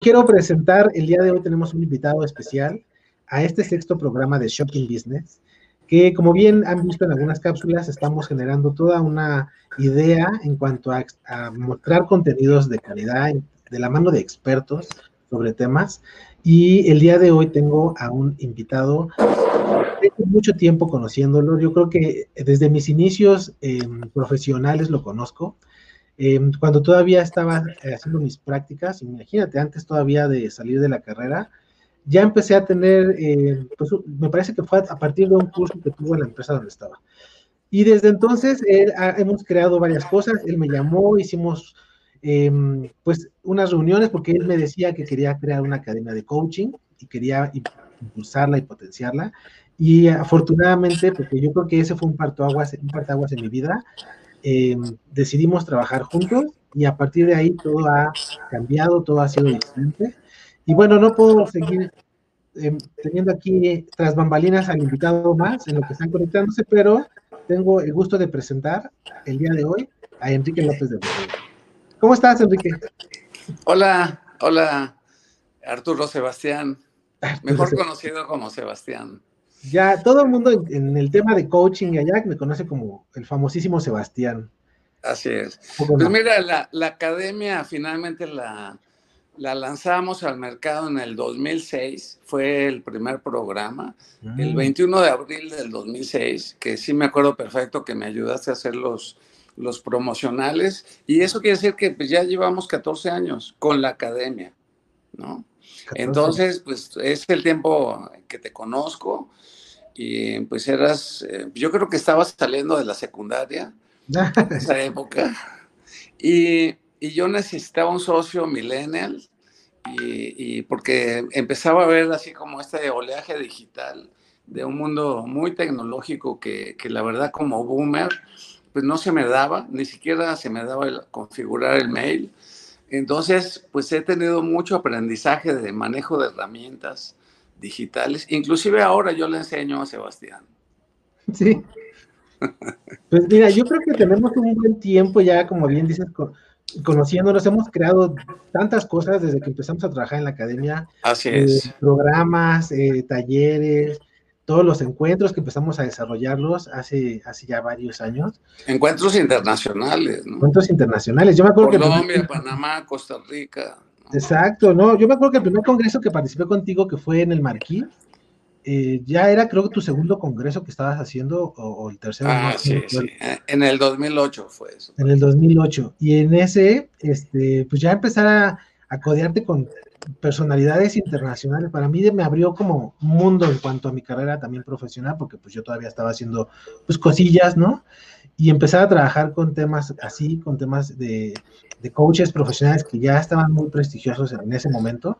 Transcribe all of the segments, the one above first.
Quiero presentar, el día de hoy tenemos un invitado especial a este sexto programa de Shocking Business, que como bien han visto en algunas cápsulas, estamos generando toda una idea en cuanto a, mostrar contenidos de calidad de la mano de expertos sobre temas. Y el día de hoy tengo a un invitado, tengo mucho tiempo conociéndolo, yo creo que desde mis inicios profesionales lo conozco. Em, cuando todavía estaba eh, haciendo mis prácticas, imagínate, antes todavía de salir de la carrera, ya empecé a tener, eh, pues me parece que fue a partir de un curso que tuvo en la empresa donde estaba. Y desde entonces hemos creado varias cosas, él me llamó, hicimos em, pues unas reuniones porque él me decía que quería crear una academia de coaching y quería impulsarla y potenciarla. Y afortunadamente, porque yo creo que ese fue un partoaguas, un partaguas en mi vida, em, decidimos trabajar juntos y a partir de ahí todo ha cambiado, todo ha sido diferente. Y bueno, no puedo seguir em, teniendo aquí tras bambalinas al invitado más en lo que están conectándose, pero tengo el gusto de presentar el día de hoy a Enrique López de Borrego. ¿Cómo estás, Enrique? Hola, hola, Arturo Sebastián, mejor conocido como Sebastián. Ya todo el mundo en, el tema de coaching y allá me conoce como el famosísimo Sebastián. Así es. Pues mira, la, la academia finalmente la, la lanzamos al mercado en el 2006, fue el primer programa, el 21 mm. de abril del 2006, que sí me acuerdo perfecto que me ayudaste a hacer los, los promocionales, y eso quiere decir que pues, ya llevamos 14 años con la academia, ¿no? Entonces, pues es el tiempo que te conozco, y pues eras, eh, yo creo que estabas saliendo de la secundaria, en esa época, y y yo necesitaba un socio millennial y, porque empezaba a ver así como este oleaje digital de un mundo muy tecnológico que, que, la verdad como boomer pues no se me daba, ni siquiera se me daba el configurar el mail. Entonces pues he tenido mucho aprendizaje de manejo de herramientas digitales, inclusive ahora yo le enseño a Sebastián. Sí. Pues mira, yo creo que tenemos un buen tiempo ya, como bien dices, conociéndonos, hemos creado tantas cosas desde que empezamos a trabajar en la academia. Así eh, es. programas, eh, talleres, todos los encuentros que empezamos a desarrollarlos hace, hace ya varios años. Encuentros internacionales, ¿no? Encuentros internacionales. Yo me acuerdo Colombia, Panamá, Costa Rica. Exacto, no, yo me acuerdo que el primer congreso que participé contigo, que fue en el Marquí, eh, ya era creo que tu segundo congreso que estabas haciendo o, el tercero. Ah, sí, sí. En el 2008 fue eso. En el 2008. Y en ese, este, pues ya empezar a, a codearte con personalidades internacionales, para mí me abrió como mundo en cuanto a mi carrera también profesional, porque pues yo todavía estaba haciendo pues cosillas, ¿no? Y empezar a trabajar con temas así, con temas de, de coaches profesionales que ya estaban muy prestigiosos en ese momento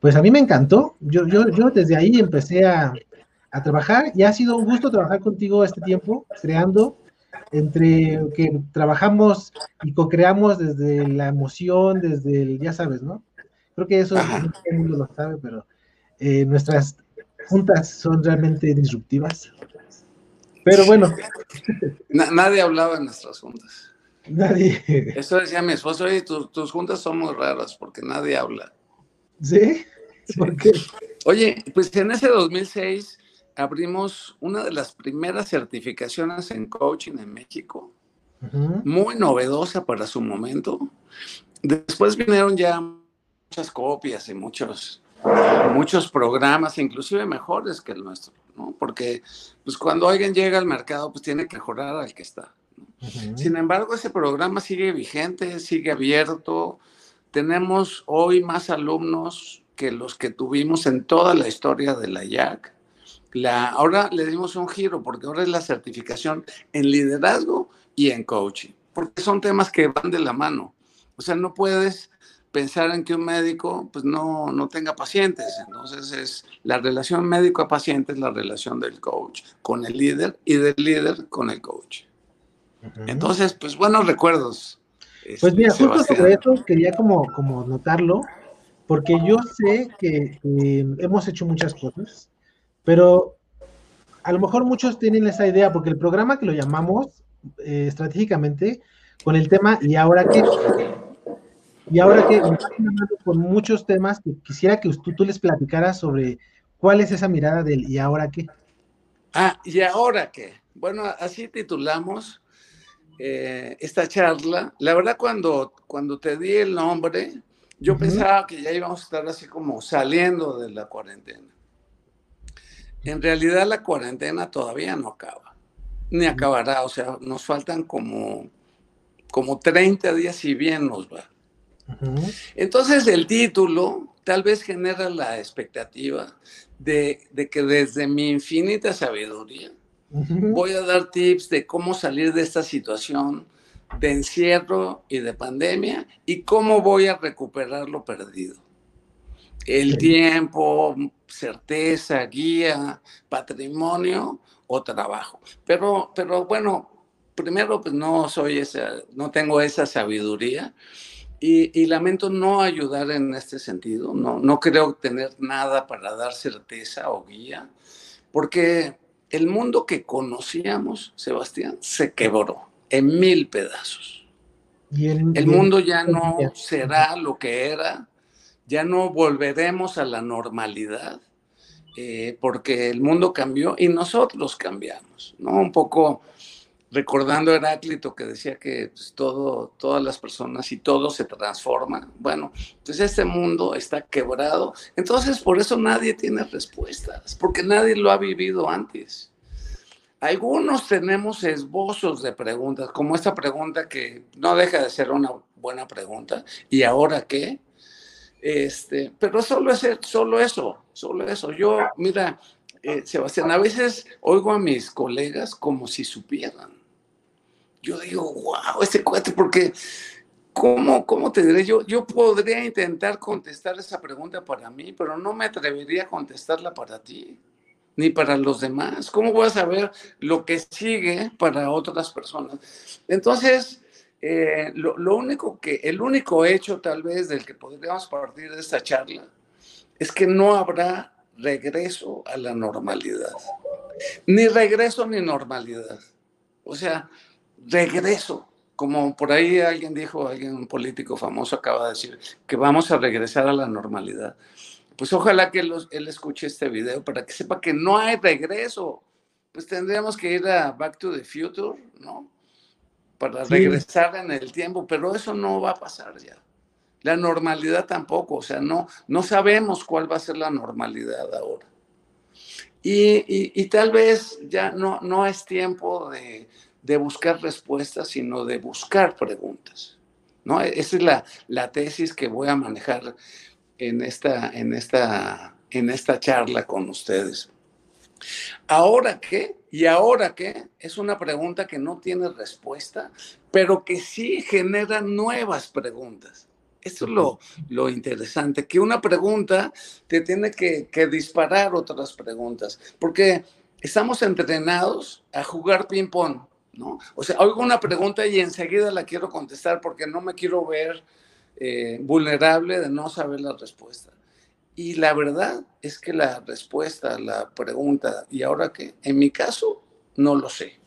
pues a mí me encantó. Yo, yo, yo desde ahí empecé a, a trabajar y ha sido un gusto trabajar contigo este tiempo, creando entre que trabajamos y co-creamos desde la emoción, desde el, ya sabes, ¿no? Creo que eso el mundo lo sabe, pero eh, nuestras juntas son realmente disruptivas. Pero bueno. nadie hablaba en nuestras juntas. Nadie. Eso decía mi esposo, oye, tus juntas son muy raras porque nadie habla. ¿Sí? Oye, pues en ese 2006 abrimos una de las primeras certificaciones en coaching en México, muy novedosa para su momento. Después vinieron ya muchas copias y muchos, muchos programas, inclusive mejores que el nuestro, ¿no? Porque pues cuando alguien llega al mercado, pues tiene que mejorar al que está. Sin embargo, ese programa sigue vigente, sigue abierto. Tenemos hoy más alumnos que los que tuvimos en toda la historia de la IAC. La, ahora le dimos un giro porque ahora es la certificación en liderazgo y en coaching, porque son temas que van de la mano. O sea, no puedes pensar en que un médico pues no, no tenga pacientes. Entonces es la relación médico a paciente es la relación del coach con el líder y del líder con el coach. Entonces, pues buenos recuerdos. Pues mira, justo sobre eso quería como, como notarlo, porque yo sé que hemos hecho muchas cosas, pero a lo mejor muchos tienen esa idea, porque el programa que lo llamamos eh, estratégicamente con el tema ¿y ahora qué? Y ahora que con muchos temas que quisiera que tú, tú les platicaras sobre cuál es esa mirada del ¿y ahora qué? Ah, ¿y ahora qué? Bueno, así titulamos eh, esta charla. La verdad, cuando, cuando te di el nombre, yo pensaba que ya íbamos a estar así como saliendo de la cuarentena. En realidad la cuarentena todavía no acaba, ni acabará, o sea, nos faltan como, como 30 días y bien nos va. Entonces el título tal vez genera la expectativa de, de que desde mi infinita sabiduría voy a dar tips de cómo salir de esta situación de encierro y de pandemia y cómo voy a recuperar lo perdido. El tiempo, certeza, guía, patrimonio o trabajo. Pero, pero bueno, primero pues no soy esa, no tengo esa sabiduría y, y, lamento no ayudar en este sentido. No, no creo tener nada para dar certeza o guía, porque el mundo que conocíamos, Sebastián, se quebró en mil pedazos. el, mundo ya no será lo que era, ya no volveremos a la normalidad, eh, porque el mundo cambió y nosotros cambiamos, ¿no? Un poco recordando a Heráclito que decía que pues, todo, todas las personas y todo se transforma. Bueno, pues este mundo está quebrado. Entonces, por eso nadie tiene respuestas, porque nadie lo ha vivido antes. Algunos tenemos esbozos de preguntas, como esta pregunta que no deja de ser una buena pregunta. ¿Y ahora qué? Este, pero solo, es, solo eso, solo eso. Yo, mira, eh, Sebastián, a veces oigo a mis colegas como si supieran. Yo digo, wow, este cuate, porque, ¿cómo, cómo te diré? Yo, yo podría intentar contestar esa pregunta para mí, pero no me atrevería a contestarla para ti ni para los demás. ¿Cómo voy a saber lo que sigue para otras personas? Entonces, eh, lo, lo, único que, el único hecho tal vez del que podríamos partir de esta charla es que no habrá regreso a la normalidad. Ni regreso ni normalidad. O sea, regreso. Como por ahí alguien dijo, alguien un político famoso acaba de decir, que vamos a regresar a la normalidad pues ojalá que él escuche este video para que sepa que no hay regreso. Pues tendríamos que ir a Back to the Future, ¿no? Para regresar en el tiempo, pero eso no va a pasar ya. La normalidad tampoco, o sea, no, no sabemos cuál va a ser la normalidad ahora. Y, tal vez ya no, no es tiempo de, de, buscar respuestas, sino de buscar preguntas. ¿no? Esa es la, la tesis que voy a manejar en esta, en esta, en esta charla con ustedes. ¿Ahora qué? ¿Y ahora qué? Es una pregunta que no tiene respuesta, pero que sí genera nuevas preguntas. Esto es lo, lo interesante, que una pregunta te tiene que, que disparar otras preguntas, porque estamos entrenados a jugar ping-pong, ¿no? O sea, oigo una pregunta y enseguida la quiero contestar porque no me quiero ver eh, vulnerable de no saber la respuesta. Y la verdad es que la respuesta, la pregunta, ¿y ahora qué? En mi caso, no lo sé.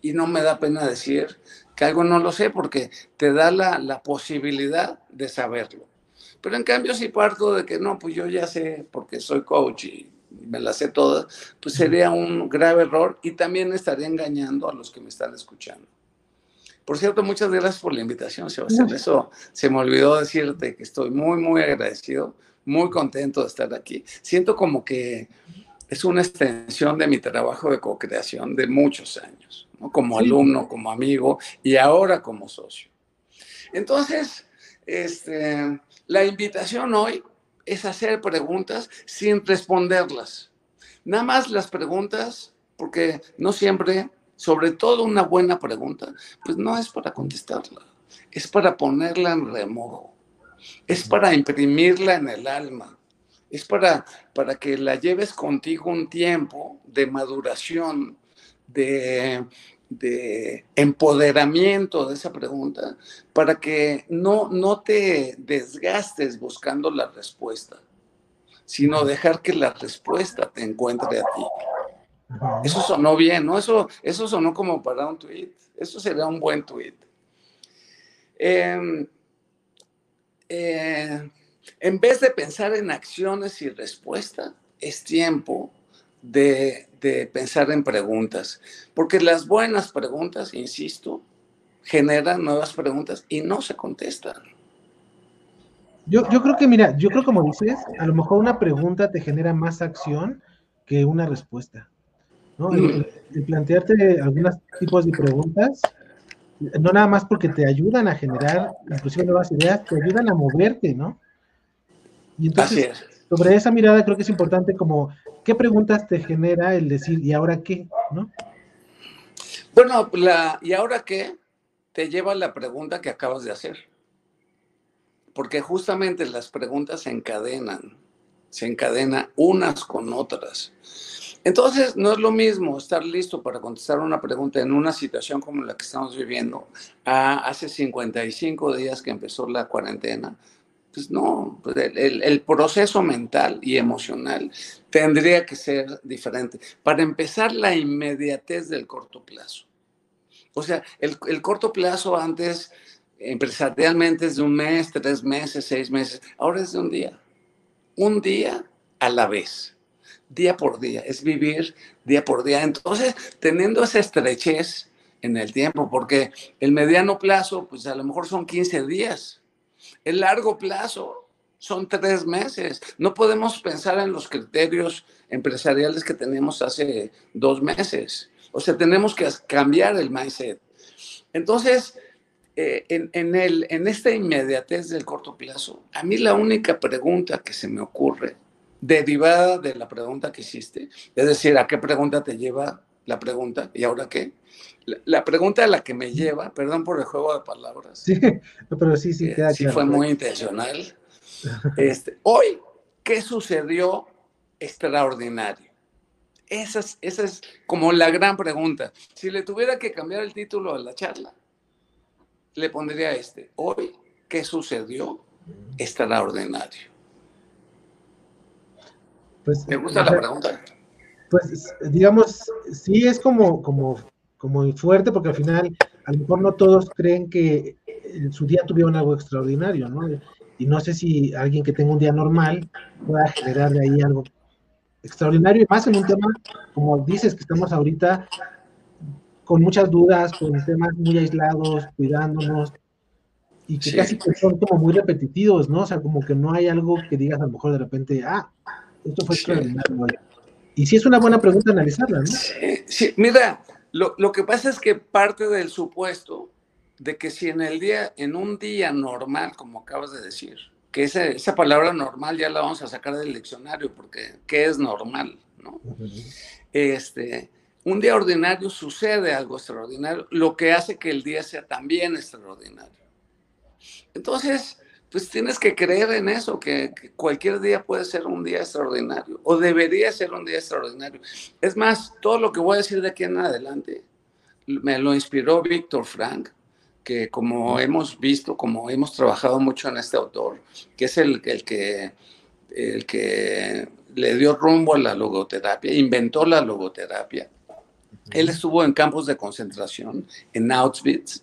Y no me da pena decir que algo no lo sé porque te da la, la posibilidad de saberlo. Pero en cambio, si parto de que no, pues yo ya sé porque soy coach y me la sé todas, pues sería un grave error y también estaría engañando a los que me están escuchando. Por cierto, muchas gracias por la invitación, Sebastián. Eso se me olvidó decirte que estoy muy, muy agradecido, muy contento de estar aquí. Siento como que es una extensión de mi trabajo de co-creación de muchos años, como alumno, como amigo y ahora como socio. Entonces, este, la invitación hoy es hacer preguntas sin responderlas. Nada más las preguntas, porque no siempre sobre todo una buena pregunta, pues no es para contestarla, es para ponerla en remojo, es para imprimirla en el alma, es para, para que la lleves contigo un tiempo de maduración, de, de empoderamiento de esa pregunta para que no, no te desgastes buscando la respuesta, sino dejar que la respuesta te encuentre a ti. Eso sonó bien, ¿no? Eso, eso sonó como para un tweet. Eso sería un buen tweet. Em, eh, en vez de pensar en acciones y respuesta, es tiempo de, pensar en preguntas, porque las buenas preguntas, insisto, generan nuevas preguntas y no se contestan. Yo, yo creo que, mira, yo creo como dices, a lo mejor una pregunta te genera más acción que una respuesta. ¿no? El, mm. plantearte algunos tipos de preguntas, no nada más porque te ayudan a generar inclusive nuevas ideas, te ayudan a moverte, ¿no? Y entonces, sobre esa mirada creo que es importante como, ¿qué preguntas te genera el decir, ¿y ahora qué? ¿No? Bueno, la, ¿y ahora qué? Te lleva a la pregunta que acabas de hacer. Porque justamente las preguntas se encadenan, se encadenan unas con otras. Entonces, no es lo mismo estar listo para contestar una pregunta en una situación como la que estamos viviendo a hace 55 días que empezó la cuarentena. Pues no, pues el, proceso mental y emocional tendría que ser diferente. Para empezar, la inmediatez del corto plazo. O sea, el, el corto plazo antes, empresarialmente, es de un mes, tres meses, seis meses. Ahora es de un día. Un día a la vez día por día, es vivir día por día. Entonces, teniendo esa estrechez en el tiempo, porque el mediano plazo, pues a lo mejor son 15 días. El largo plazo son tres meses. No podemos pensar en los criterios empresariales que tenemos hace dos meses. O sea, tenemos que cambiar el mindset. Entonces, eh, en, en, el, en esta inmediatez del corto plazo, a mí la única pregunta que se me ocurre derivada de la pregunta que hiciste. Es decir, ¿a qué pregunta te lleva la pregunta? ¿Y ahora qué? La, pregunta a la que me lleva, perdón por el juego de palabras. Sí, pero sí, sí, eh, sí fue muy intencional. Este, hoy, ¿qué sucedió extraordinario? Esa es, esa es como la gran pregunta. Si le tuviera que cambiar el título a la charla, le pondría este. Hoy, ¿qué sucedió extraordinario? Pues, Me gusta la pregunta. Pues digamos, sí es como, como, como fuerte porque al final a lo mejor no todos creen que en su día tuvieron algo extraordinario, ¿no? Y no sé si alguien que tenga un día normal pueda generar de ahí algo extraordinario y más en un tema, como dices, que estamos ahorita con muchas dudas, con temas muy aislados, cuidándonos, y que casi son como muy repetitivos, ¿no? O sea, como que no hay algo que digas a lo mejor de repente, ah, esto fue Y sí es una buena pregunta analizarla, ¿no? Sí, mira, lo, que pasa es que parte del supuesto de que si en el día, en un día normal, como acabas de decir, que esa, esa palabra normal ya la vamos a sacar del diccionario, porque ¿qué es normal? ¿no? Este, un día ordinario sucede algo extraordinario, lo que hace que el día sea también extraordinario. Entonces, pues tienes que creer en eso, que, cualquier día puede ser un día extraordinario o debería ser un día extraordinario. Es más, todo lo que voy a decir de aquí en adelante me lo inspiró Víctor Frank, que como hemos visto, como hemos trabajado mucho en este autor, que es el, el, que, el que le dio rumbo a la logoterapia, inventó la logoterapia. Él estuvo en campos de concentración, en Auschwitz,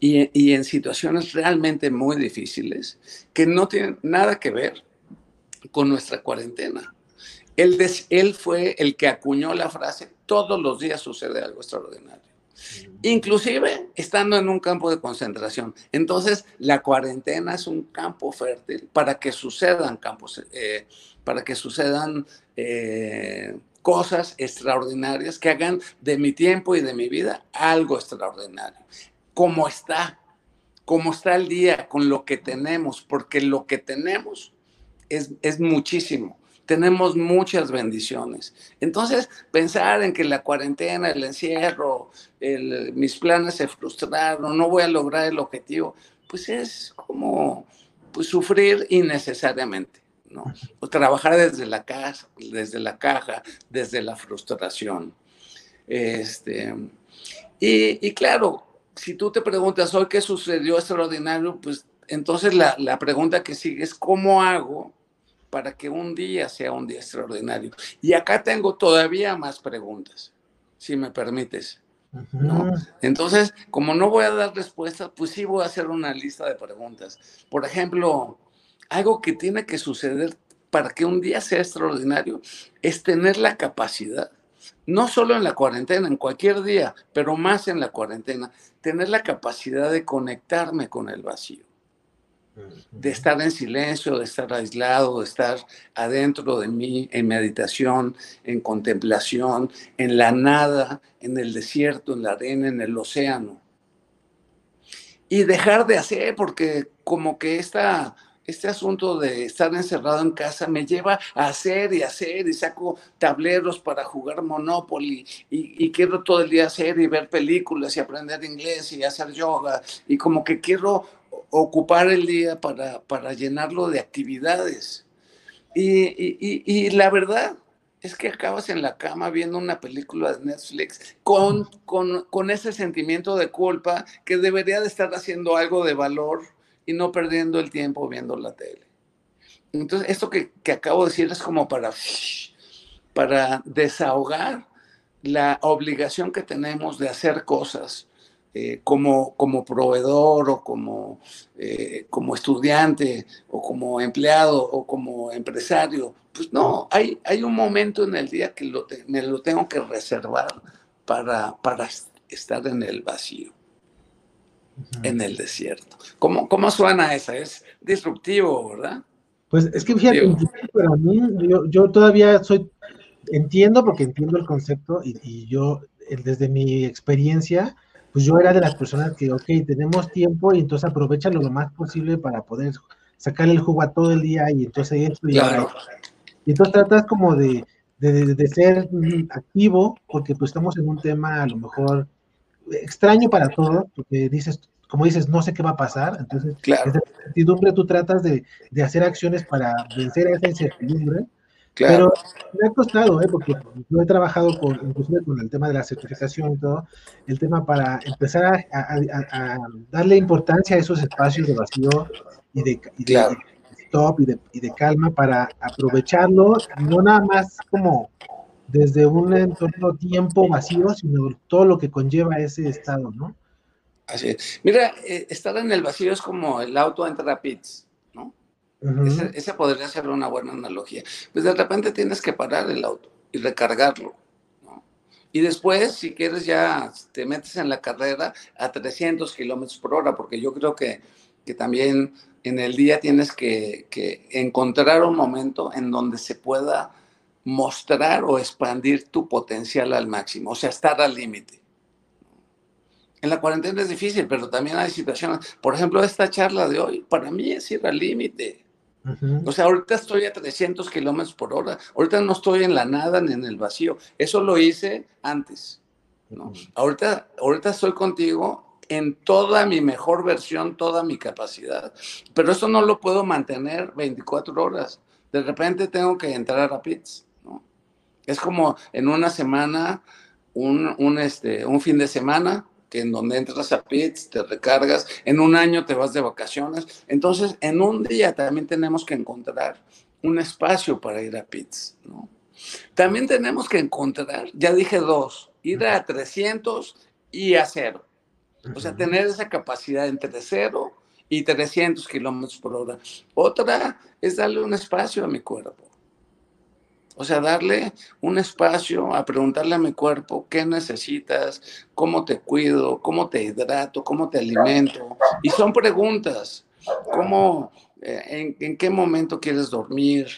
y, en situaciones realmente muy difíciles que no tienen nada que ver con nuestra cuarentena. Él, él fue el que acuñó la frase, todos los días sucede algo extraordinario. Inclusive estando en un campo de concentración. Entonces, la cuarentena es un campo fértil para que sucedan campos, eh, para que sucedan eh, cosas extraordinarias que hagan de mi tiempo y de mi vida algo extraordinario cómo está, cómo está el día con lo que tenemos, porque lo que tenemos es, es muchísimo. Tenemos muchas bendiciones. Entonces, pensar en que la cuarentena, el encierro, mis planes se frustraron, no voy a lograr el objetivo, pues es como pues, sufrir innecesariamente. ¿no? O trabajar desde la casa, desde la caja, desde la frustración. Este, Y, claro, si tú te preguntas hoy qué sucedió extraordinario, pues entonces la, la pregunta que sigue es cómo hago para que un día sea un día extraordinario. Y acá tengo todavía más preguntas, si me permites. Entonces, como no voy a dar respuestas, pues sí voy a hacer una lista de preguntas. Por ejemplo, algo que tiene que suceder para que un día sea extraordinario es tener la capacidad, no solo en la cuarentena, en cualquier día, pero más en la cuarentena, tener la capacidad de conectarme con el vacío de estar en silencio, de estar aislado, de estar adentro de mí en meditación, en contemplación, en la nada, en el desierto, en la arena, en el océano. Y dejar de hacer, porque como que esta, este asunto de estar encerrado en casa me lleva a hacer y hacer y saco tableros para jugar Monopoly y, y quiero todo el día hacer y ver películas y aprender inglés y hacer yoga y como que quiero ocupar el día para, para llenarlo de actividades. Y, la verdad es que acabas en la cama viendo una película de Netflix con, con, ese sentimiento de culpa que debería de estar haciendo algo de valor y no perdiendo el tiempo viendo la tele. Entonces, esto que, que acabo de decir es como para, para desahogar la obligación que tenemos de hacer cosas eh, como, como proveedor o como, eh, como estudiante o como empleado o como empresario. Pues no, hay, hay un momento en el día que me lo tengo que reservar para, para estar en el vacío, en el desierto. ¿Cómo, ¿Cómo suena esa? Es disruptivo, ¿verdad? Pues es que fíjate, para mí, yo, yo, todavía soy, entiendo porque entiendo el concepto y, y yo, desde mi experiencia, pues yo era de las personas que, ok, tenemos tiempo y entonces aprovechalo lo más posible para poder sacarle el jugo a todo el día y entonces esto y Y entonces tratas como de, de, ser activo porque pues estamos en un tema a lo mejor extraño para todos, porque dices, como dices, no sé qué va a pasar, entonces claro. desde la incertidumbre tú tratas de, de hacer acciones para vencer esa incertidumbre pero me ha costado, ¿eh? porque yo he trabajado con, inclusive con el tema de la certificación y todo, el tema para empezar a, darle importancia a esos espacios de vacío y de, stop y de, y de, calma para aprovecharlo, no nada más como desde un entorno tiempo vacío, sino todo lo que conlleva ese estado, ¿no? Así es. Mira, eh, estar en el vacío es como el auto entra a pits esa podría ser una buena analogía. Pues de repente tienes que parar el auto y recargarlo. Y después, si quieres, ya te metes en la carrera a 300 kilómetros por hora, porque yo creo que, que también en el día tienes que, que, encontrar un momento en donde se pueda mostrar o expandir tu potencial al máximo, o sea, estar al límite. En la cuarentena es difícil, pero también hay situaciones. Por ejemplo, esta charla de hoy, para mí es ir al límite. O sea, ahorita estoy a 300 kilómetros por hora. Ahorita no estoy en la nada ni en el vacío. Eso lo hice antes. ¿no? ahorita, ahorita estoy contigo en toda mi mejor versión, toda mi capacidad. Pero eso no lo puedo mantener 24 horas. De repente tengo que entrar a pits. ¿no? Es como en una semana, un, un, este, un fin de semana, que en donde entras a pits, te recargas, en un año te vas de vacaciones. Entonces, en un día también tenemos que encontrar un espacio para ir a pits, ¿no? También tenemos que encontrar, ya dije dos, ir a 300 y a cero. O sea, tener esa capacidad entre cero y 300 kilómetros por hora. Otra es darle un espacio a mi cuerpo. O sea, darle un espacio a preguntarle a mi cuerpo qué necesitas, cómo te cuido, cómo te hidrato, cómo te alimento. Y son preguntas, ¿cómo, eh, en, qué momento quieres dormir?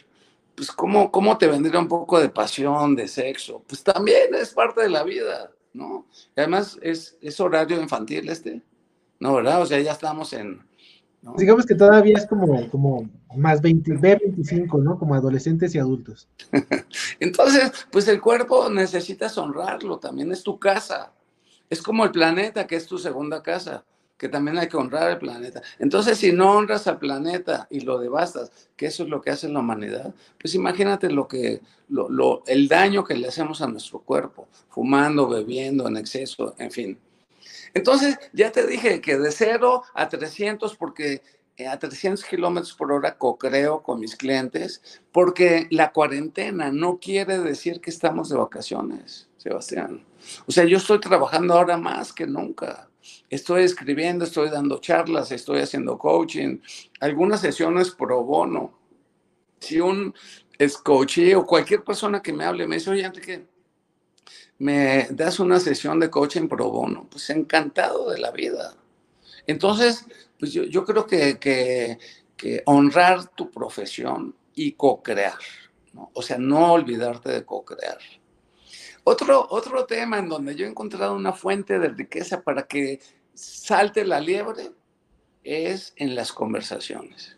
Pues cómo, cómo te vendría un poco de pasión, de sexo. Pues también es parte de la vida, ¿no? además es, es horario infantil este, ¿no? ¿Verdad? O sea, ya estamos en, Digamos que todavía es como, como más 20, B25, ¿no? Como adolescentes y adultos. Entonces, pues el cuerpo necesitas honrarlo, también es tu casa. Es como el planeta, que es tu segunda casa, que también hay que honrar el planeta. Entonces, si no honras al planeta y lo devastas, que eso es lo que hace la humanidad, pues imagínate lo que, lo, el daño que le hacemos a nuestro cuerpo, fumando, bebiendo en exceso, en fin. Entonces, ya te dije que de 0 a 300, porque eh, a 300 kilómetros por hora co-creo con mis clientes, porque la cuarentena no quiere decir que estamos de vacaciones, Sebastián. O sea, yo estoy trabajando ahora más que nunca. Estoy escribiendo, estoy dando charlas, estoy haciendo coaching, algunas sesiones pro bono. Si un es coach o cualquier persona que me hable me dice, oye, Enrique, me das una sesión de coaching pro bono, pues encantado de la vida. Entonces, pues yo, creo que, que, honrar tu profesión y co-crear, ¿no? o sea, no olvidarte de co-crear. Otro, otro tema en donde yo he encontrado una fuente de riqueza para que salte la liebre es en las conversaciones.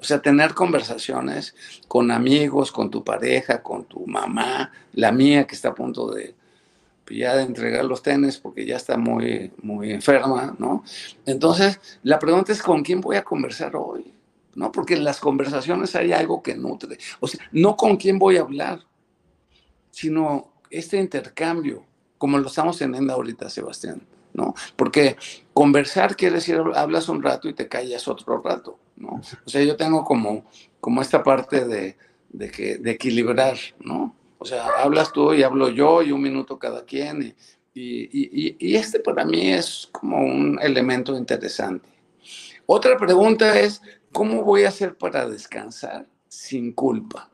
O sea, tener conversaciones con amigos, con tu pareja, con tu mamá, la mía que está a punto de ya de entregar los tenis porque ya está muy, muy enferma, ¿no? Entonces, la pregunta es con quién voy a conversar hoy, ¿no? Porque en las conversaciones hay algo que nutre. O sea, no con quién voy a hablar, sino este intercambio, como lo estamos teniendo ahorita, Sebastián, ¿no? Porque conversar quiere decir, hablas un rato y te callas otro rato, ¿no? O sea, yo tengo como, como esta parte de, de, que, de equilibrar, ¿no? O sea, hablas tú y hablo yo y un minuto cada quien. Y, y, y, este para mí es como un elemento interesante. Otra pregunta es, ¿cómo voy a hacer para descansar sin culpa?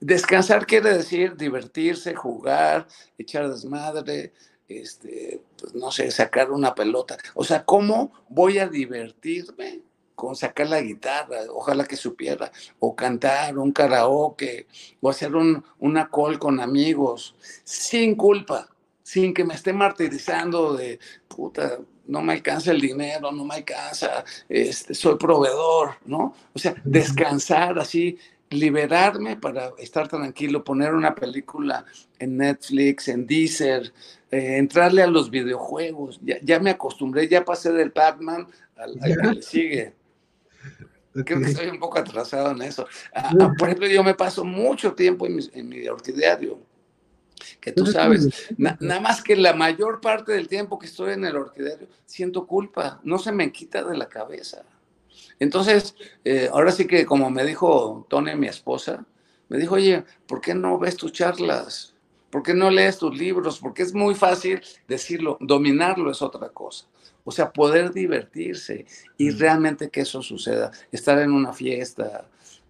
Descansar quiere decir divertirse, jugar, echar desmadre, este, pues no sé, sacar una pelota. O sea, ¿cómo voy a divertirme con sacar la guitarra? Ojalá que supiera, o cantar, un karaoke, o hacer un, una call con amigos, sin culpa, sin que me esté martirizando de, puta, no me alcanza el dinero, no me alcanza, este, soy proveedor, ¿no? O sea, descansar así liberarme para estar tranquilo, poner una película en Netflix, en Deezer, eh, entrarle a los videojuegos. Ya, me acostumbré, ya pasé del Pac-Man al, que le sigue. Creo que estoy un poco atrasado en eso. Ah, ah, por ejemplo, yo me paso mucho tiempo en mi, en mi orquideario, que tú sabes, nada más que la mayor parte del tiempo que estoy en el orquideario siento culpa, no se me quita de la cabeza. Entonces, eh, ahora sí que como me dijo Tony, mi esposa, me dijo, oye, ¿por qué no ves tus charlas? ¿Por qué no lees tus libros? Porque es muy fácil decirlo, dominarlo es otra cosa. O sea, poder divertirse y realmente que eso suceda, estar en una fiesta,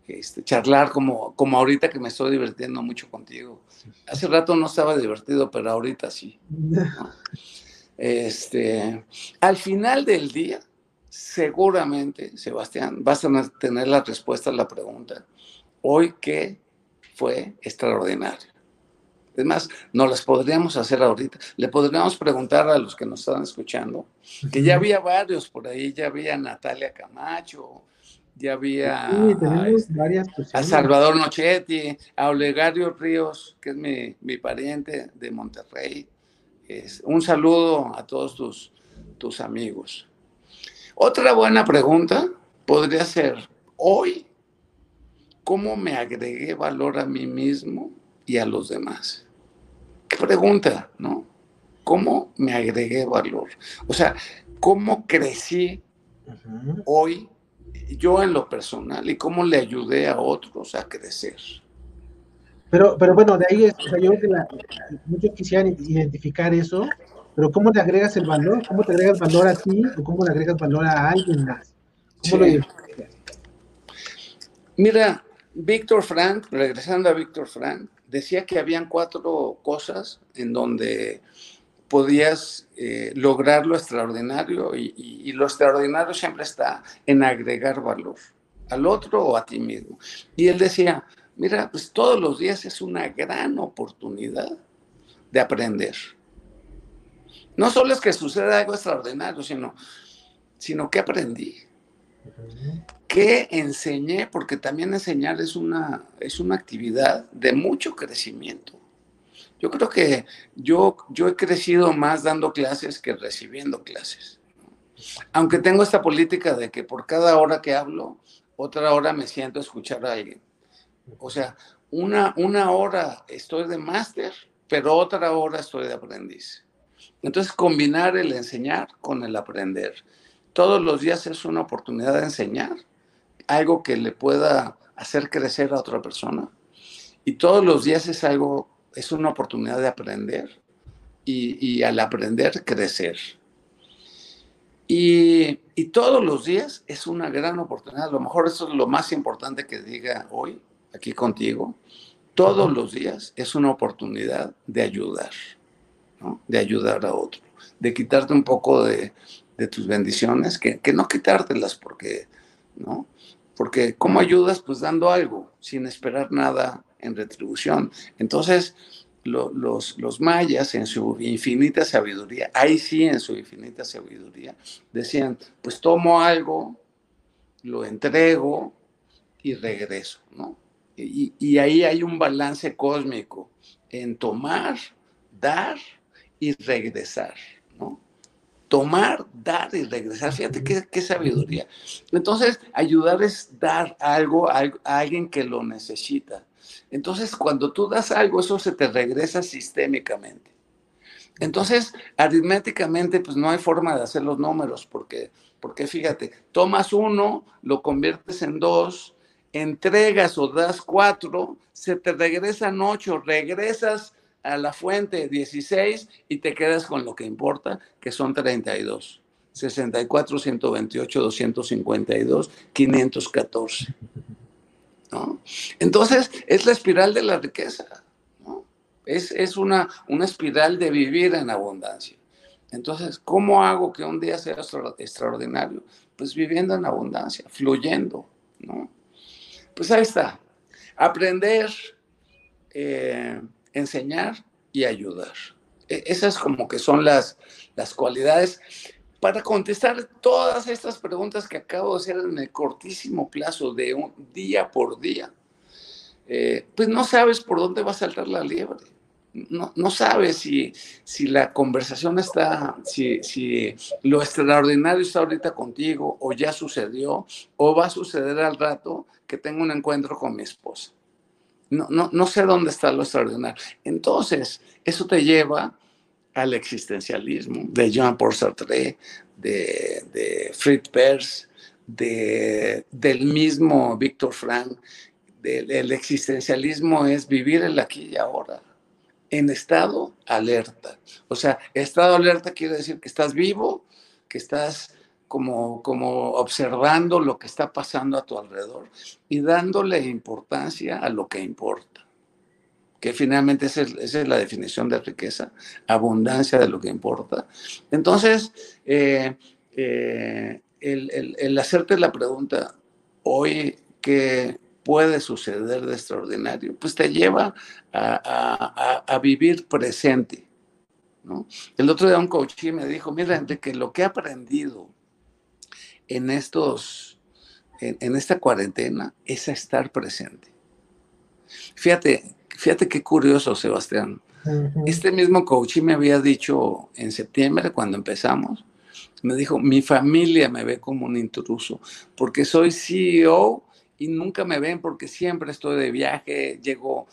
este, charlar como, como ahorita que me estoy divirtiendo mucho contigo. Hace rato no estaba divertido, pero ahorita sí. Este, al final del día, seguramente, Sebastián, vas a tener la respuesta a la pregunta. Hoy, ¿qué fue extraordinario? Es más, no las podríamos hacer ahorita. Le podríamos preguntar a los que nos están escuchando, que ya había varios por ahí, ya había Natalia Camacho, ya había este, a, Salvador Nochetti, a Olegario Ríos, que es mi, mi pariente de Monterrey. Es, un saludo a todos tus, tus amigos. Otra buena pregunta podría ser, hoy, ¿cómo me agregué valor a mí mismo y a los demás? ¿Qué pregunta, no? ¿Cómo me agregué valor? O sea, ¿cómo crecí hoy yo en lo personal y cómo le ayudé a otros a crecer? Pero, pero bueno, de ahí es, o sea, yo creo que muchos quisieran identificar eso, pero ¿cómo te agregas el valor? ¿Cómo te agregas valor a ti o cómo le agregas valor a alguien más? ¿Cómo lo Mira, Víctor Frank, regresando a Víctor Frank, decía que habían cuatro cosas en donde podías eh, lograr lo extraordinario y, lo extraordinario siempre está en agregar valor al otro o a ti mismo. Y él decía, mira, pues todos los días es una gran oportunidad de aprender no solo es que suceda algo extraordinario, sino, sino que aprendí. ¿Qué enseñé? Porque también enseñar es una, es una actividad de mucho crecimiento. Yo creo que yo, yo he crecido más dando clases que recibiendo clases. Aunque tengo esta política de que por cada hora que hablo, otra hora me siento a escuchar a alguien. O sea, una, una hora estoy de máster, pero otra hora estoy de aprendiz. Entonces, combinar el enseñar con el aprender. Todos los días es una oportunidad de enseñar algo que le pueda hacer crecer a otra persona. Y todos los días es algo, es una oportunidad de aprender y, y al aprender crecer. Y, y, todos los días es una gran oportunidad. A lo mejor eso es lo más importante que diga hoy aquí contigo. Todos los días es una oportunidad de ayudar, ¿no? de ayudar a otro, de quitarte un poco de, de tus bendiciones, que, que, no quitártelas porque, ¿no? Porque ¿cómo ayudas? Pues dando algo, sin esperar nada en retribución. Entonces, los, los, mayas en su infinita sabiduría, ahí sí en su infinita sabiduría, decían, pues tomo algo, lo entrego y regreso, ¿no? Y, y ahí hay un balance cósmico en tomar, dar y regresar, ¿no? Tomar, dar y regresar. Fíjate qué, qué sabiduría. Entonces, ayudar es dar algo a alguien que lo necesita entonces, cuando tú das algo, eso se te regresa sistémicamente. Entonces, aritméticamente, pues no hay forma de hacer los números, porque, porque fíjate, tomas uno, lo conviertes en dos, entregas o das cuatro, se te regresan ocho, regresas a la fuente 16 y te quedas con lo que importa, que son 32. 64, 128, 252, 514. Entonces, es la espiral de la riqueza, Es, una, una espiral de vivir en abundancia. Entonces, ¿cómo hago que un día sea extraordinario? Pues viviendo en abundancia, fluyendo, ¿no? Pues ahí está. Aprender, eh, enseñar y ayudar. E, esas como que son las, las cualidades para contestar todas estas preguntas que acabo de hacer en el cortísimo plazo de un día por día, eh, pues no sabes por dónde va a saltar la liebre. No, no sabes si, si la conversación está, si, si lo extraordinario está ahorita contigo o ya sucedió o va a suceder al rato que tengo un encuentro con mi esposa. No, no, no sé dónde está lo extraordinario. Entonces, eso te lleva al existencialismo de Jean-Paul Sartre, de, de Fritz de, del mismo Víctor Frank. el existencialismo es vivir el aquí y ahora, en estado alerta. O sea, estado alerta quiere decir que estás vivo, que estás como, como observando lo que está pasando a tu alrededor y dándole importancia a lo que importa que finalmente esa es, la definición de riqueza, abundancia de lo que importa. Entonces, eh, eh, el, hacerte la pregunta, hoy, ¿qué puede suceder de extraordinario? Pues te lleva a, vivir presente. El otro día un coach me dijo, mira, que lo que he aprendido en estos, en esta cuarentena es a estar presente. Fíjate, Fíjate qué curioso, Sebastián. Este mismo coach me había dicho en septiembre, cuando empezamos, me dijo, mi familia me ve como un intruso, porque soy CEO y nunca me ven porque siempre estoy de viaje, llego,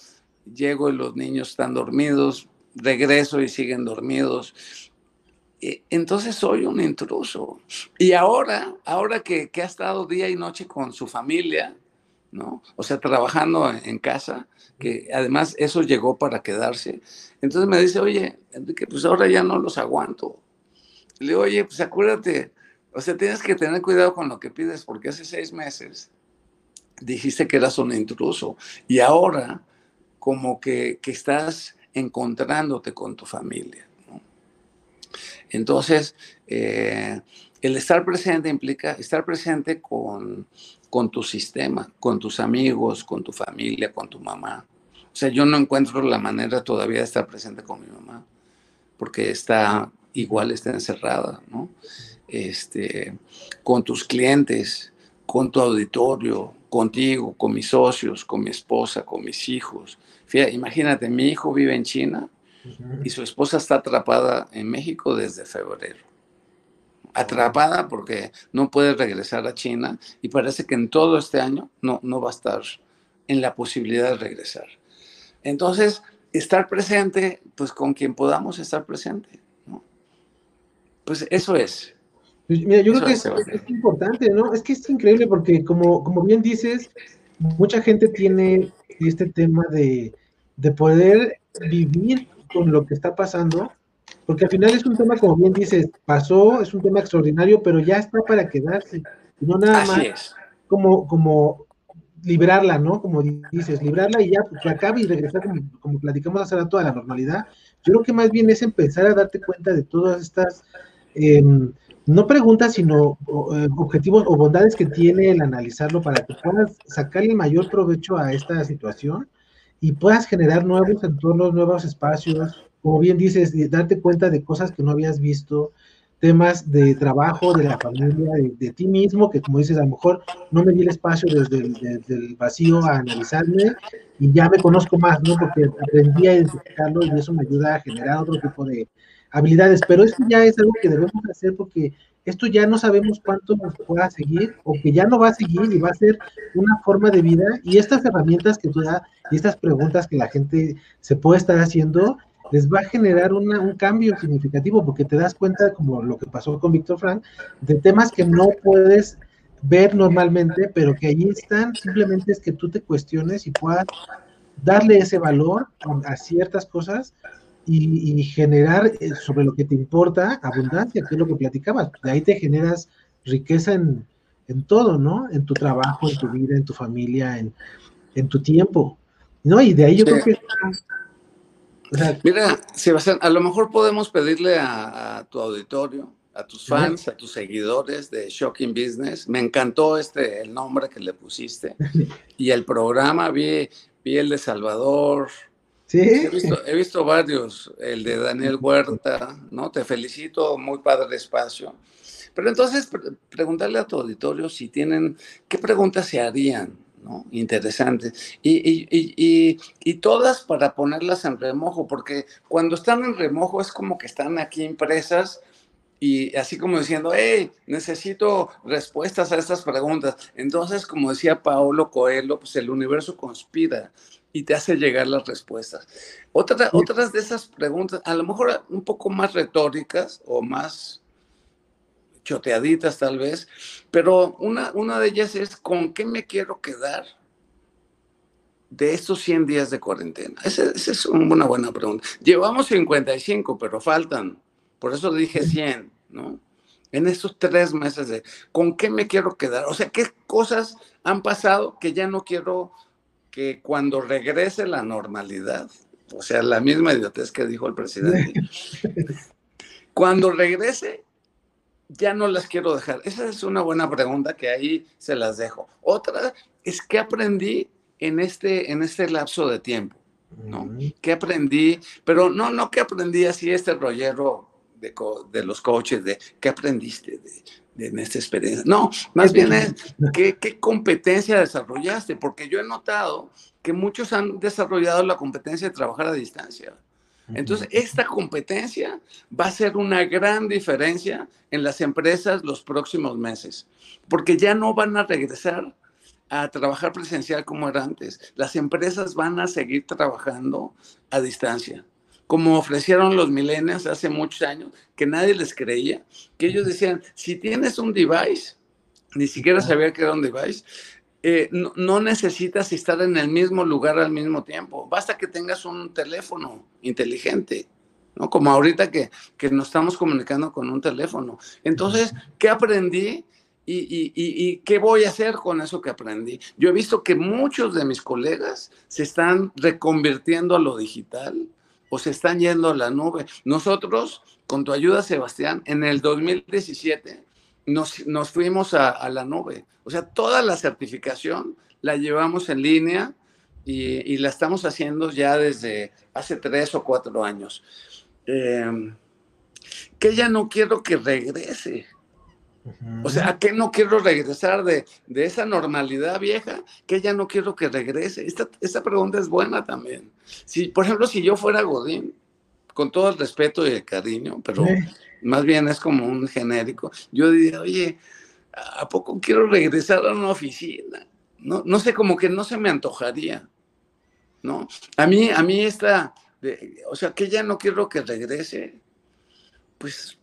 llego y los niños están dormidos, regreso y siguen dormidos. E, entonces soy un intruso. Y ahora, ahora que, que ha estado día y noche con su familia, ¿no? O sea, trabajando en casa, que además eso llegó para quedarse. Entonces me dice, oye, Enrique, pues ahora ya no los aguanto. Le digo, oye, pues acuérdate, o sea, tienes que tener cuidado con lo que pides, porque hace seis meses dijiste que eras un intruso y ahora como que, que estás encontrándote con tu familia. Entonces, eh, el estar presente implica estar presente con, con tu sistema, con tus amigos, con tu familia, con tu mamá. O sea, yo no encuentro la manera todavía de estar presente con mi mamá, porque está igual, está encerrada, ¿no? Este, con tus clientes, con tu auditorio, contigo, con mis socios, con mi esposa, con mis hijos. Fíjate, imagínate, mi hijo vive en China y su esposa está atrapada en México desde febrero atrapada porque no puede regresar a China y parece que en todo este año no, no va a estar en la posibilidad de regresar. Entonces, estar presente, pues con quien podamos estar presente. Pues eso es. Pues, mira, yo creo que es, importante, ¿no? Es que es increíble porque, como, como bien dices, mucha gente tiene este tema de, de poder vivir con lo que está pasando, porque al final es un tema, como bien dices, pasó, es un tema extraordinario, pero ya está para quedarse. no nada más como, como librarla, ¿no? Como dices, librarla y ya pues, que acabe y regresar como, como platicamos hace rato a la normalidad. Yo creo que más bien es empezar a darte cuenta de todas estas, em, no preguntas, sino eh, objetivos o bondades que tiene el analizarlo para que puedas sacar el mayor provecho a esta situación y puedas generar nuevos entornos, nuevos espacios, como bien dices, darte cuenta de cosas que no habías visto, temas de trabajo, de la familia, de, ti mismo, que como dices, a lo mejor no me di el espacio desde el, vacío a analizarme y ya me conozco más, ¿no? Porque aprendí a identificarlo y eso me ayuda a generar otro tipo de habilidades, pero esto ya es algo que debemos hacer porque esto ya no sabemos cuánto nos pueda seguir o que ya no va a seguir y va a ser una forma de vida y estas herramientas que tú das y estas preguntas que la gente se puede estar haciendo les va a generar un cambio significativo porque te das cuenta, como lo que pasó con Víctor Frank, de temas que no puedes ver normalmente, pero que allí están, simplemente es que tú te cuestiones y puedas darle ese valor a, ciertas cosas y, generar eh, sobre lo que te importa abundancia, que es lo que platicabas. De ahí te generas riqueza en, todo, ¿no? En tu trabajo, en tu vida, en tu familia, en, tu tiempo. ¿No? Y de ahí yo creo que Mira, Sebastián, a lo mejor podemos pedirle a, tu auditorio, a tus fans, a tus seguidores de Shocking Business. Me encantó este el nombre que le pusiste. Y el programa, vi, vi el de Salvador. Sí. He visto, varios, el de Daniel Huerta, ¿no? Te felicito, muy padre espacio. Pero entonces, preguntarle a tu auditorio si tienen, ¿qué preguntas se harían? ¿No? Interesantes. Y, todas para ponerlas en remojo, porque cuando están en remojo es como que están aquí impresas y así como diciendo, hey, necesito respuestas a estas preguntas. Entonces, como decía Paolo Coelho, pues el universo conspira y te hace llegar las respuestas. otras de esas preguntas, a lo mejor un poco más retóricas o más choteaditas tal vez, pero una, una de ellas es con qué me quiero quedar de estos 100 días de cuarentena. Esa, es una buena pregunta. Llevamos 55, pero faltan. Por eso dije 100, ¿no? En estos tres meses de, ¿con qué me quiero quedar? O sea, ¿qué cosas han pasado que ya no quiero que cuando regrese la normalidad, o sea, la misma idiotez que dijo el presidente, cuando regrese, ya no las quiero dejar? Esa es una buena pregunta que ahí se las dejo. Otra es qué aprendí en este, en este lapso de tiempo, ¿no? ¿Qué aprendí? Pero no, no que aprendí así este rollero de, de los coaches, de qué aprendiste de, en esta experiencia. No, más bien es ¿qué, qué competencia desarrollaste, porque yo he notado que muchos han desarrollado la competencia de trabajar a distancia. Entonces, esta competencia va a ser una gran diferencia en las empresas los próximos meses, porque ya no van a regresar a trabajar presencial como era antes. Las empresas van a seguir trabajando a distancia, como ofrecieron los millennials hace muchos años, que nadie les creía, que ellos decían, si tienes un device, ni siquiera sabía que era un device, eh, no, necesitas estar en el mismo lugar al mismo tiempo. Basta que tengas un teléfono inteligente, ¿no? Como ahorita que, que nos estamos comunicando con un teléfono. Entonces, ¿qué aprendí? Y, y, qué voy a hacer con eso que aprendí. Yo he visto que muchos de mis colegas se están reconvirtiendo a lo digital o se están yendo a la nube. Nosotros, con tu ayuda, Sebastián, en el 2017 nos, fuimos a, la nube. O sea, toda la certificación la llevamos en línea y, la estamos haciendo ya desde hace tres o cuatro años. Em, que ya no quiero que regrese. O sea, ¿a qué no quiero regresar de, esa normalidad vieja? Que ya no quiero que regrese. Esta, esta pregunta es buena también. Si, por ejemplo, si yo fuera Godín, con todo el respeto y el cariño, pero más bien es como un genérico. Yo diría, oye, ¿a poco quiero regresar a una oficina? No, no sé, como que no se me antojaría, ¿no? A mí, a mí esta, o sea, que ya no quiero que regrese, pues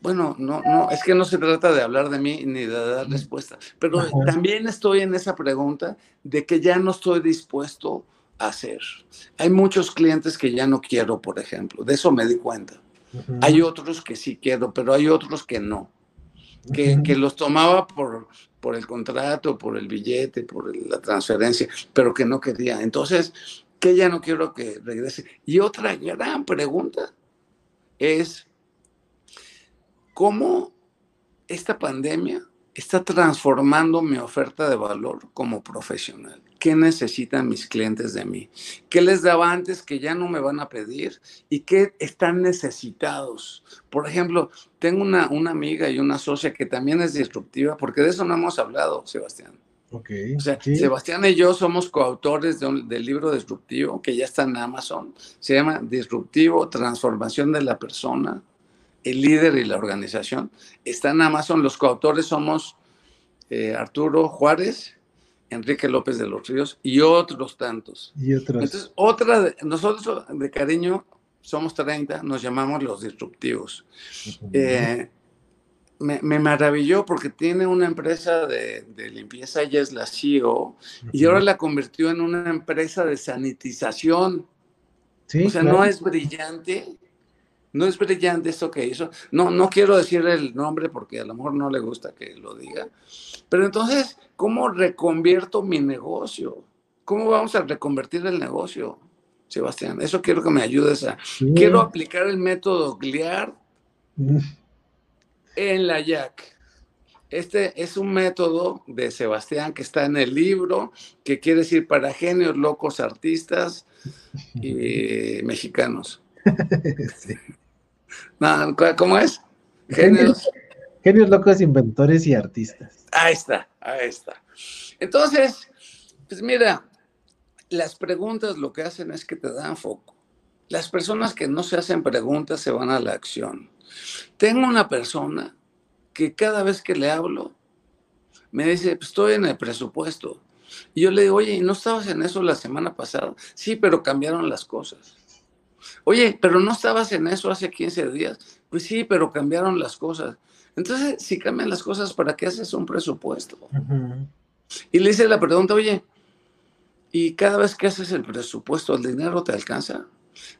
bueno, no, no, es que no se trata de hablar de mí ni de dar respuesta, pero también estoy en esa pregunta de que ya no estoy dispuesto a hacer. Hay muchos clientes que ya no quiero, por ejemplo, de eso me di cuenta. Hay otros que sí quiero, pero hay otros que no, que, que los tomaba por, por el contrato, por el billete, por la transferencia, pero que no quería. Entonces, que ya no quiero que regrese. Y otra gran pregunta es, ¿cómo esta pandemia está transformando mi oferta de valor como profesional? ¿Qué necesitan mis clientes de mí? ¿Qué les daba antes que ya no me van a pedir? ¿Y qué están necesitados? Por ejemplo, tengo una, una amiga y una socia que también es disruptiva, porque de eso no hemos hablado, Sebastián. Okay, o sea, Sebastián y yo somos coautores del libro Disruptivo, que ya está en Amazon. Se llama Disruptivo, Transformación de la Persona, el líder y la organización. Está en Amazon. Los coautores somos eh, Arturo Juárez, Enrique López de los Ríos y otros tantos. Y otros. Entonces, otra, de, nosotros de cariño somos 30, nos llamamos los disruptivos. Eh, me, maravilló porque tiene una empresa de, limpieza, ella es la CEO, y ahora la convirtió en una empresa de sanitización. Sí, o sea, no es brillante, no es brillante esto que hizo. No, no quiero decir el nombre porque a lo mejor no le gusta que lo diga. Pero entonces, ¿cómo reconvierto mi negocio? ¿Cómo vamos a reconvertir el negocio, Sebastián? Eso quiero que me ayudes a. Quiero aplicar el método Gliar en la YAC. Este es un método de Sebastián que está en el libro, que quiere decir para genios, locos, artistas y mexicanos. ¿Cómo es? Genios. Genios locos, inventores y artistas. Ahí está, ahí está. Entonces, pues mira, las preguntas lo que hacen es que te dan foco. Las personas que no se hacen preguntas se van a la acción. Tengo una persona que cada vez que le hablo me dice, pues estoy en el presupuesto. Y yo le digo, oye, ¿y no estabas en eso la semana pasada? Sí, pero cambiaron las cosas. Oye, pero no estabas en eso hace 15 días. Pues sí, pero cambiaron las cosas. Entonces, si cambian las cosas, ¿para qué haces un presupuesto? Y le hice la pregunta, oye, ¿y cada vez que haces el presupuesto, el dinero te alcanza?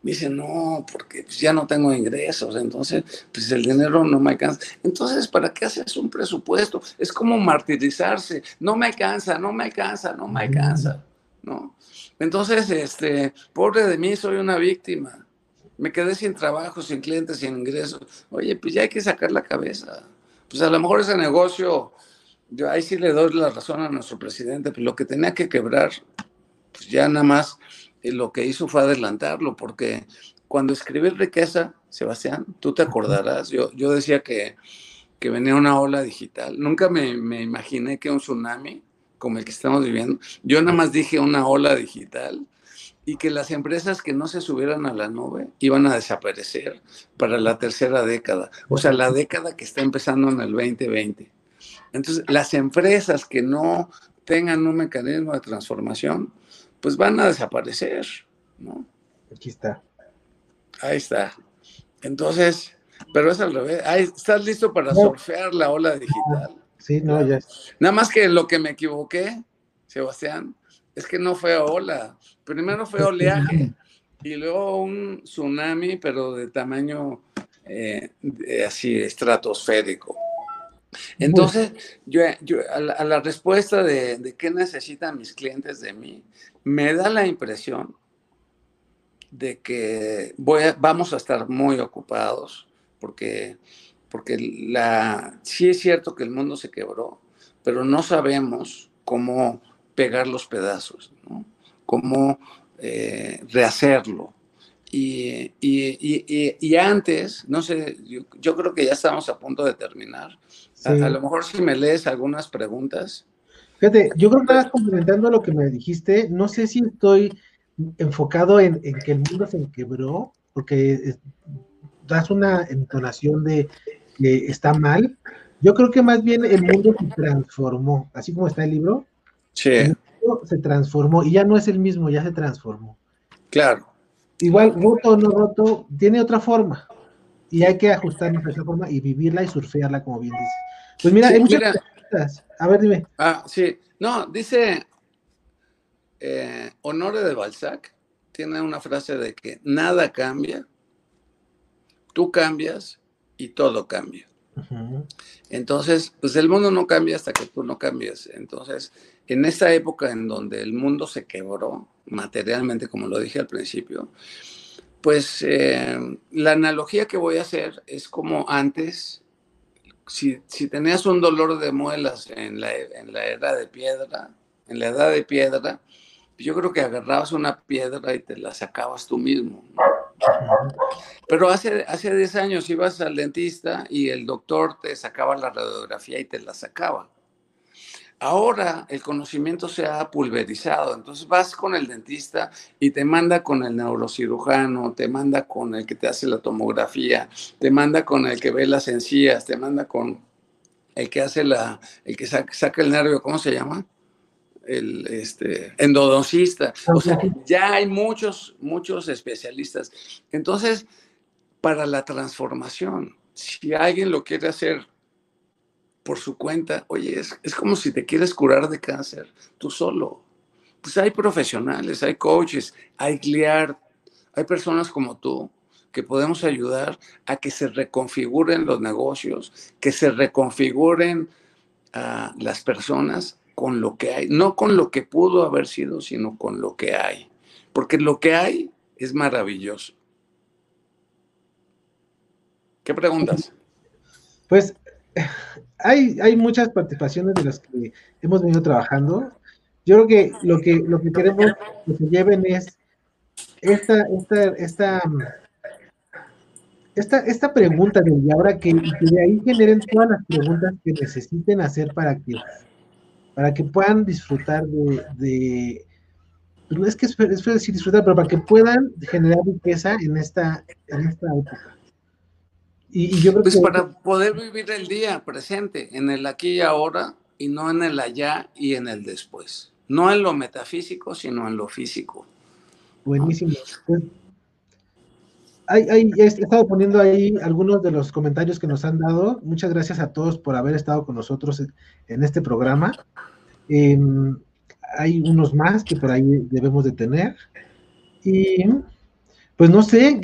Me dice, no, porque ya no tengo ingresos, entonces pues el dinero no me alcanza. Entonces, ¿para qué haces un presupuesto? Es como martirizarse, no me alcanza, no me alcanza, no me alcanza, ¿no? Entonces, este, pobre de mí, soy una víctima. Me quedé sin trabajo, sin clientes, sin ingresos. Oye, pues ya hay que sacar la cabeza. Pues a lo mejor ese negocio, yo ahí sí le doy la razón a nuestro presidente, pues lo que tenía que quebrar, pues ya nada más eh, lo que hizo fue adelantarlo, porque cuando escribí riqueza, Sebastián, tú te acordarás, yo, yo decía que, que venía una ola digital. Nunca me, me imaginé que un tsunami como el que estamos viviendo. Yo nada más dije una ola digital y que las empresas que no se subieran a la nube iban a desaparecer para la tercera década, o sea, la década que está empezando en el 2020. Entonces, las empresas que no tengan un mecanismo de transformación, pues van a desaparecer, ¿no? Aquí está. Ahí está. Entonces, pero es al revés. Ahí, ¿Estás listo para surfear la ola digital? Sí, no, ya. Nada más que lo que me equivoqué, Sebastián, es que no fue ola. Primero fue oleaje y luego un tsunami, pero de tamaño eh, así estratosférico. Entonces, yo, a, la, respuesta de, qué necesitan mis clientes de mí, me da la impresión de que voy vamos a estar muy ocupados porque porque la, sí es cierto que el mundo se quebró, pero no sabemos cómo pegar los pedazos, ¿no? Cómo eh, rehacerlo. Y, y, y, antes, no sé, yo, creo que ya estamos a punto de terminar. A, lo mejor si me lees algunas preguntas. Fíjate, yo creo que estás complementando lo que me dijiste. No sé si estoy enfocado en, en que el mundo se quebró, porque das una entonación de está mal. Yo creo que más bien el mundo se transformó, así como está el libro. Sí. Se transformó y ya no es el mismo, ya se transformó. Claro. Igual, roto o no roto, tiene otra forma. y hay que ajustarnos a esa forma y vivirla y surfearla, como bien dices. Pues mira, hay muchas preguntas. A ver, dime. Ah, sí. No, dice eh, Honore de Balzac, tiene una frase de que nada cambia, tú cambias y todo cambia. Entonces, pues el mundo no cambia hasta que tú no cambias. Entonces, en esta época en donde el mundo se quebró materialmente, como lo dije al principio, pues eh, la analogía que voy a hacer es como antes, si, tenías un dolor de muelas en la, en la edad de piedra, en la edad de piedra, yo creo que agarrabas una piedra y te la sacabas tú mismo. Pero hace, hace 10 años ibas al dentista y el doctor te sacaba la radiografía y te la sacaba. Ahora el conocimiento se ha pulverizado, entonces vas con el dentista y te manda con el neurocirujano, te manda con el que te hace la tomografía, te manda con el que ve las encías, te manda con el que hace la, el que saca, el nervio, ¿cómo se llama? El este, endodoncista. O sea, ya hay muchos, muchos especialistas. Entonces, para la transformación, si alguien lo quiere hacer por su cuenta, oye, es, es como si te quieres curar de cáncer, tú solo. Pues hay profesionales, hay coaches, hay GLIAR, hay personas como tú que podemos ayudar a que se reconfiguren los negocios, que se reconfiguren a las personas con lo que hay, no con lo que pudo haber sido, sino con lo que hay. Porque lo que hay es maravilloso. ¿Qué preguntas? Pues hay, hay muchas participaciones de las que hemos venido trabajando. Yo creo que lo que, lo que queremos que se lleven es esta, esta, esta, esta, esta pregunta de ahora que, de ahí generen todas las preguntas que necesiten hacer para que, para que puedan disfrutar de, de pues no es que es, es decir disfrutar, pero para que puedan generar riqueza en esta, en esta época. Y, yo pues para poder vivir el día presente, en el aquí y ahora, y no en el allá y en el después. No en lo metafísico, sino en lo físico. Buenísimo. Pues, he estado poniendo ahí algunos de los comentarios que nos han dado. Muchas gracias a todos por haber estado con nosotros en este programa. Em, hay unos más que por ahí debemos de tener. Y pues no sé,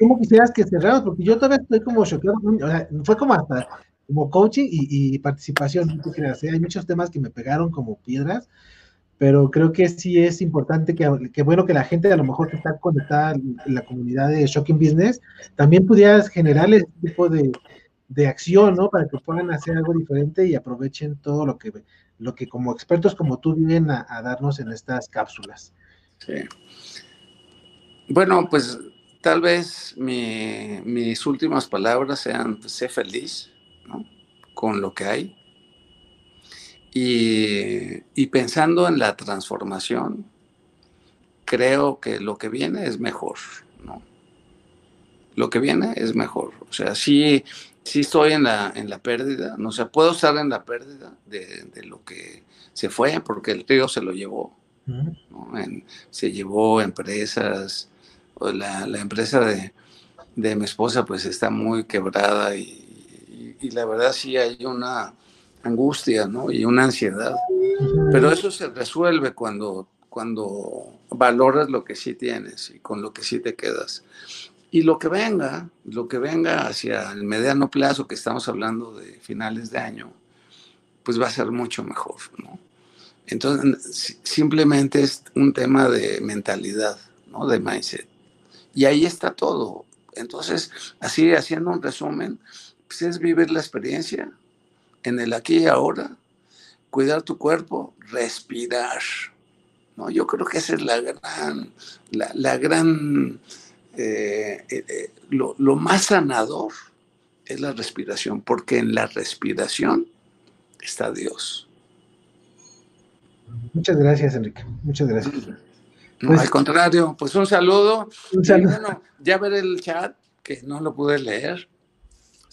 ¿cómo quisieras que cerráramos? Porque yo todavía estoy como choqueado, o sea, fue como hasta como coaching y, participación, ¿no creas? ¿eh? Hay muchos temas que me pegaron como piedras, pero creo que sí es importante que, bueno que la gente a lo mejor que está conectada en la comunidad de Shocking Business también pudieras generar ese tipo de, de acción, ¿no? Para que puedan hacer algo diferente y aprovechen todo lo que, lo que como expertos como tú vienen a, darnos en estas cápsulas. Sí. Bueno, pues tal vez mis últimas palabras sean, sé feliz ¿no? con lo que hay. Y, pensando en la transformación, creo que lo que viene es mejor, ¿no? Lo que viene es mejor. O sea, sí, sí estoy en la, en la pérdida, no sé, puedo estar en la pérdida de, lo que se fue, porque el río se lo llevó. se llevó empresas, la, la empresa de, de, mi esposa pues está muy quebrada y, la verdad sí hay una angustia, ¿no? Y una ansiedad. Pero eso se resuelve cuando, cuando valoras lo que sí tienes y con lo que sí te quedas. Y lo que venga, lo que venga hacia el mediano plazo, que estamos hablando de finales de año, pues va a ser mucho mejor, ¿no? Entonces, simplemente es un tema de mentalidad, ¿no? De mindset. Y ahí está todo. Entonces, así haciendo un resumen, pues es vivir la experiencia en el aquí y ahora, cuidar tu cuerpo, respirar. ¿no? Yo creo que esa es la gran, la, gran, eh, eh, eh, lo, lo más sanador es la respiración, porque en la respiración está Dios. Muchas gracias, Enrique. Muchas gracias. No, pues al contrario, pues un saludo. Un saludo. ya ver el chat, que no lo pude leer,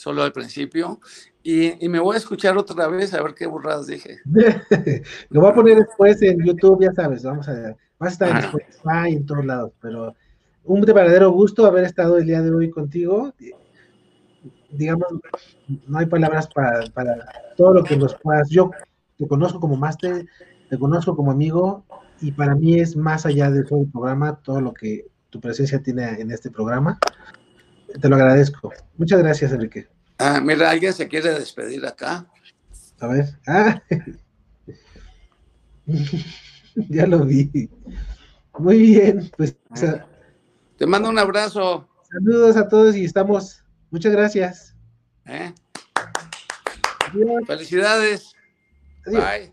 solo al principio, y, me voy a escuchar otra vez a ver qué burradas dije. lo voy a poner después en YouTube, ya sabes, vamos a ver. Va a estar en Spotify en todos lados, pero un verdadero gusto haber estado el día de hoy contigo. digamos, no hay palabras para, todo lo que nos puedas. Yo te conozco como máster, te conozco como amigo y para mí es más allá de todo el programa, todo lo que tu presencia tiene en este programa. Te lo agradezco. Muchas gracias, Enrique. Ah, mira, alguien se quiere despedir acá. A ver. Ah. ya lo vi. Muy bien, pues. Te mando un abrazo. Saludos a todos y estamos. Muchas gracias. ¿Eh? Felicidades. Bye.